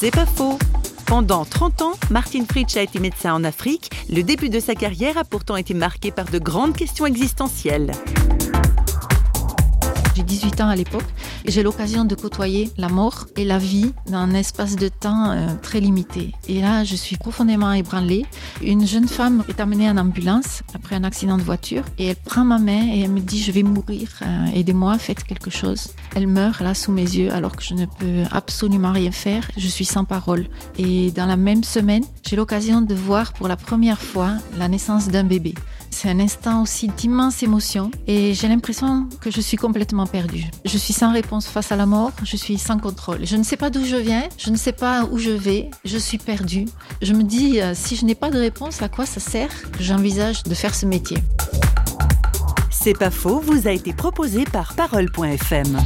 C'est pas faux. Pendant 30 ans, Martin Fritsch a été médecin en Afrique. Le début de sa carrière a pourtant été marqué par de grandes questions existentielles. J'ai 18 ans à l'époque et j'ai l'occasion de côtoyer la mort et la vie dans un espace de temps euh, très limité. Et là, je suis profondément ébranlée. Une jeune femme est amenée en ambulance après un accident de voiture et elle prend ma main et elle me dit je vais mourir, euh, aidez-moi, faites quelque chose. Elle meurt là sous mes yeux alors que je ne peux absolument rien faire. Je suis sans parole. Et dans la même semaine, j'ai l'occasion de voir pour la première fois la naissance d'un bébé. C'est un instant aussi d'immense émotion et j'ai l'impression que je suis complètement perdue. Je suis sans réponse face à la mort, je suis sans contrôle. Je ne sais pas d'où je viens, je ne sais pas où je vais, je suis perdue. Je me dis, euh, si je n'ai pas de réponse, à quoi ça sert? J'envisage de faire ce métier. C'est pas faux, vous a été proposé par Parole.fm.